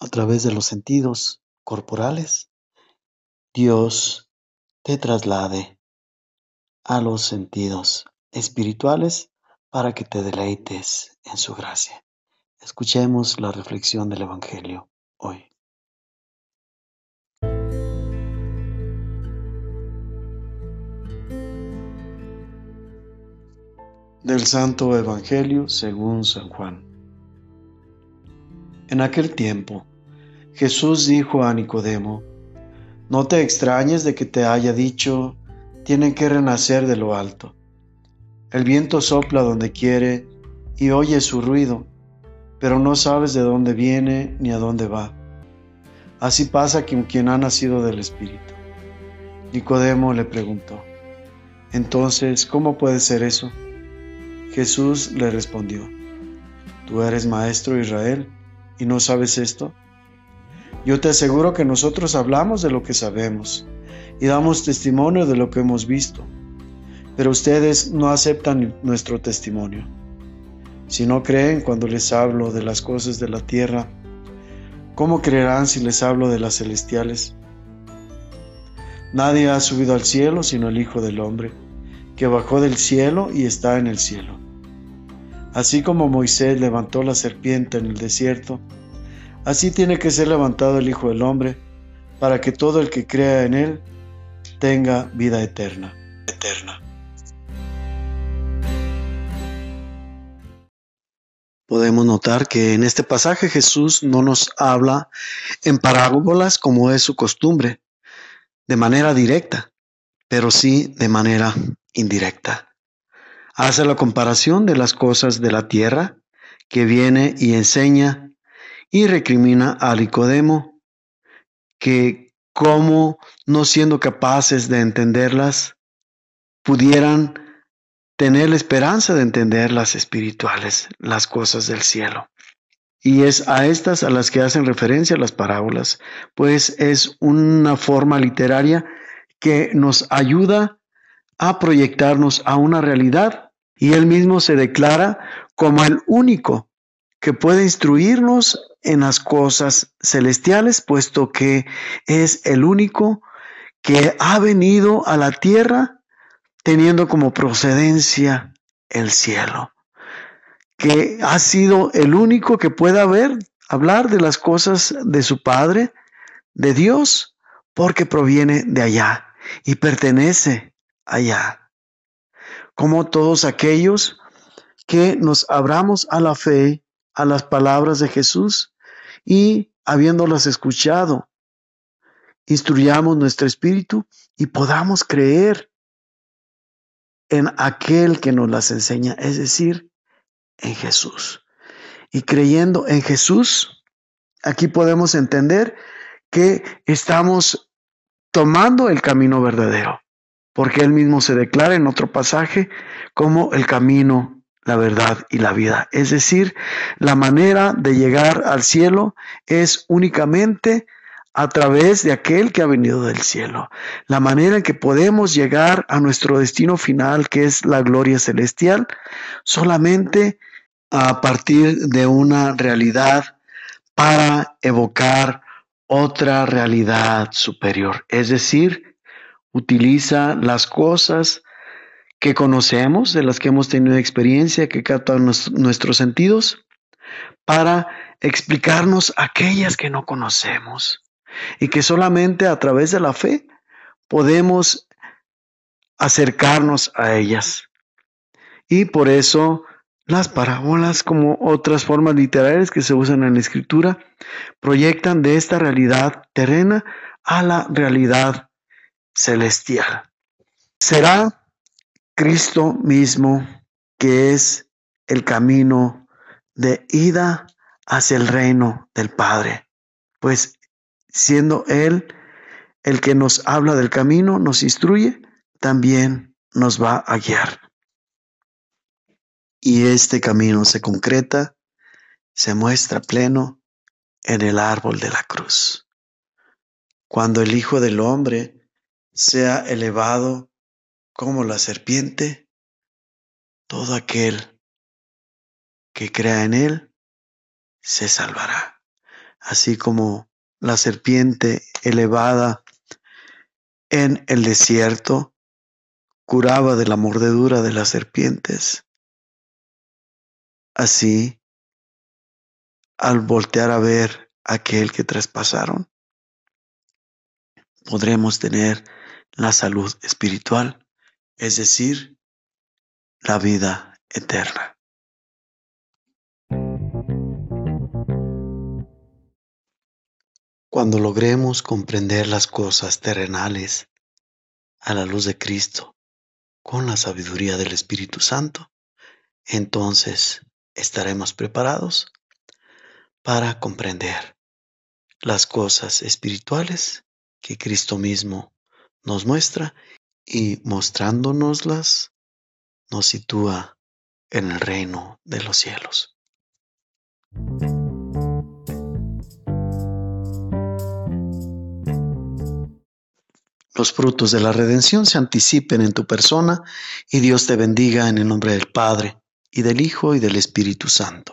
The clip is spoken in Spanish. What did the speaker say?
a través de los sentidos corporales, Dios te traslade a los sentidos espirituales para que te deleites en su gracia. Escuchemos la reflexión del Evangelio hoy. Del Santo Evangelio según San Juan. En aquel tiempo, Jesús dijo a Nicodemo, No te extrañes de que te haya dicho, tienen que renacer de lo alto. El viento sopla donde quiere y oye su ruido, pero no sabes de dónde viene ni a dónde va. Así pasa con quien ha nacido del Espíritu. Nicodemo le preguntó, Entonces, ¿cómo puede ser eso? Jesús le respondió, ¿tú eres maestro Israel y no sabes esto? Yo te aseguro que nosotros hablamos de lo que sabemos y damos testimonio de lo que hemos visto pero ustedes no aceptan nuestro testimonio. Si no creen cuando les hablo de las cosas de la tierra, ¿cómo creerán si les hablo de las celestiales? Nadie ha subido al cielo sino el Hijo del Hombre, que bajó del cielo y está en el cielo. Así como Moisés levantó la serpiente en el desierto, así tiene que ser levantado el Hijo del Hombre, para que todo el que crea en él tenga vida eterna. eterna. Podemos notar que en este pasaje Jesús no nos habla en parábolas como es su costumbre, de manera directa, pero sí de manera indirecta. Hace la comparación de las cosas de la tierra, que viene y enseña y recrimina a Nicodemo que como no siendo capaces de entenderlas, pudieran tener la esperanza de entender las espirituales, las cosas del cielo. Y es a estas a las que hacen referencia las parábolas, pues es una forma literaria que nos ayuda a proyectarnos a una realidad y él mismo se declara como el único que puede instruirnos en las cosas celestiales, puesto que es el único que ha venido a la tierra teniendo como procedencia el cielo, que ha sido el único que pueda ver, hablar de las cosas de su Padre, de Dios, porque proviene de allá y pertenece allá. Como todos aquellos que nos abramos a la fe, a las palabras de Jesús y habiéndolas escuchado, instruyamos nuestro espíritu y podamos creer en aquel que nos las enseña, es decir, en Jesús. Y creyendo en Jesús, aquí podemos entender que estamos tomando el camino verdadero, porque él mismo se declara en otro pasaje como el camino, la verdad y la vida. Es decir, la manera de llegar al cielo es únicamente a través de aquel que ha venido del cielo. La manera en que podemos llegar a nuestro destino final, que es la gloria celestial, solamente a partir de una realidad para evocar otra realidad superior. Es decir, utiliza las cosas que conocemos, de las que hemos tenido experiencia, que captan nuestros sentidos, para explicarnos aquellas que no conocemos y que solamente a través de la fe podemos acercarnos a ellas. Y por eso las parábolas, como otras formas literarias que se usan en la escritura, proyectan de esta realidad terrena a la realidad celestial. Será Cristo mismo que es el camino de ida hacia el reino del Padre, pues siendo Él el que nos habla del camino, nos instruye, también nos va a guiar. Y este camino se concreta, se muestra pleno en el árbol de la cruz. Cuando el Hijo del Hombre sea elevado como la serpiente, todo aquel que crea en Él se salvará. así como la serpiente elevada en el desierto curaba de la mordedura de las serpientes. Así, al voltear a ver aquel que traspasaron, podremos tener la salud espiritual, es decir, la vida eterna. Cuando logremos comprender las cosas terrenales a la luz de Cristo con la sabiduría del Espíritu Santo, entonces estaremos preparados para comprender las cosas espirituales que Cristo mismo nos muestra y mostrándonoslas nos sitúa en el reino de los cielos. los frutos de la redención se anticipen en tu persona y Dios te bendiga en el nombre del Padre, y del Hijo, y del Espíritu Santo.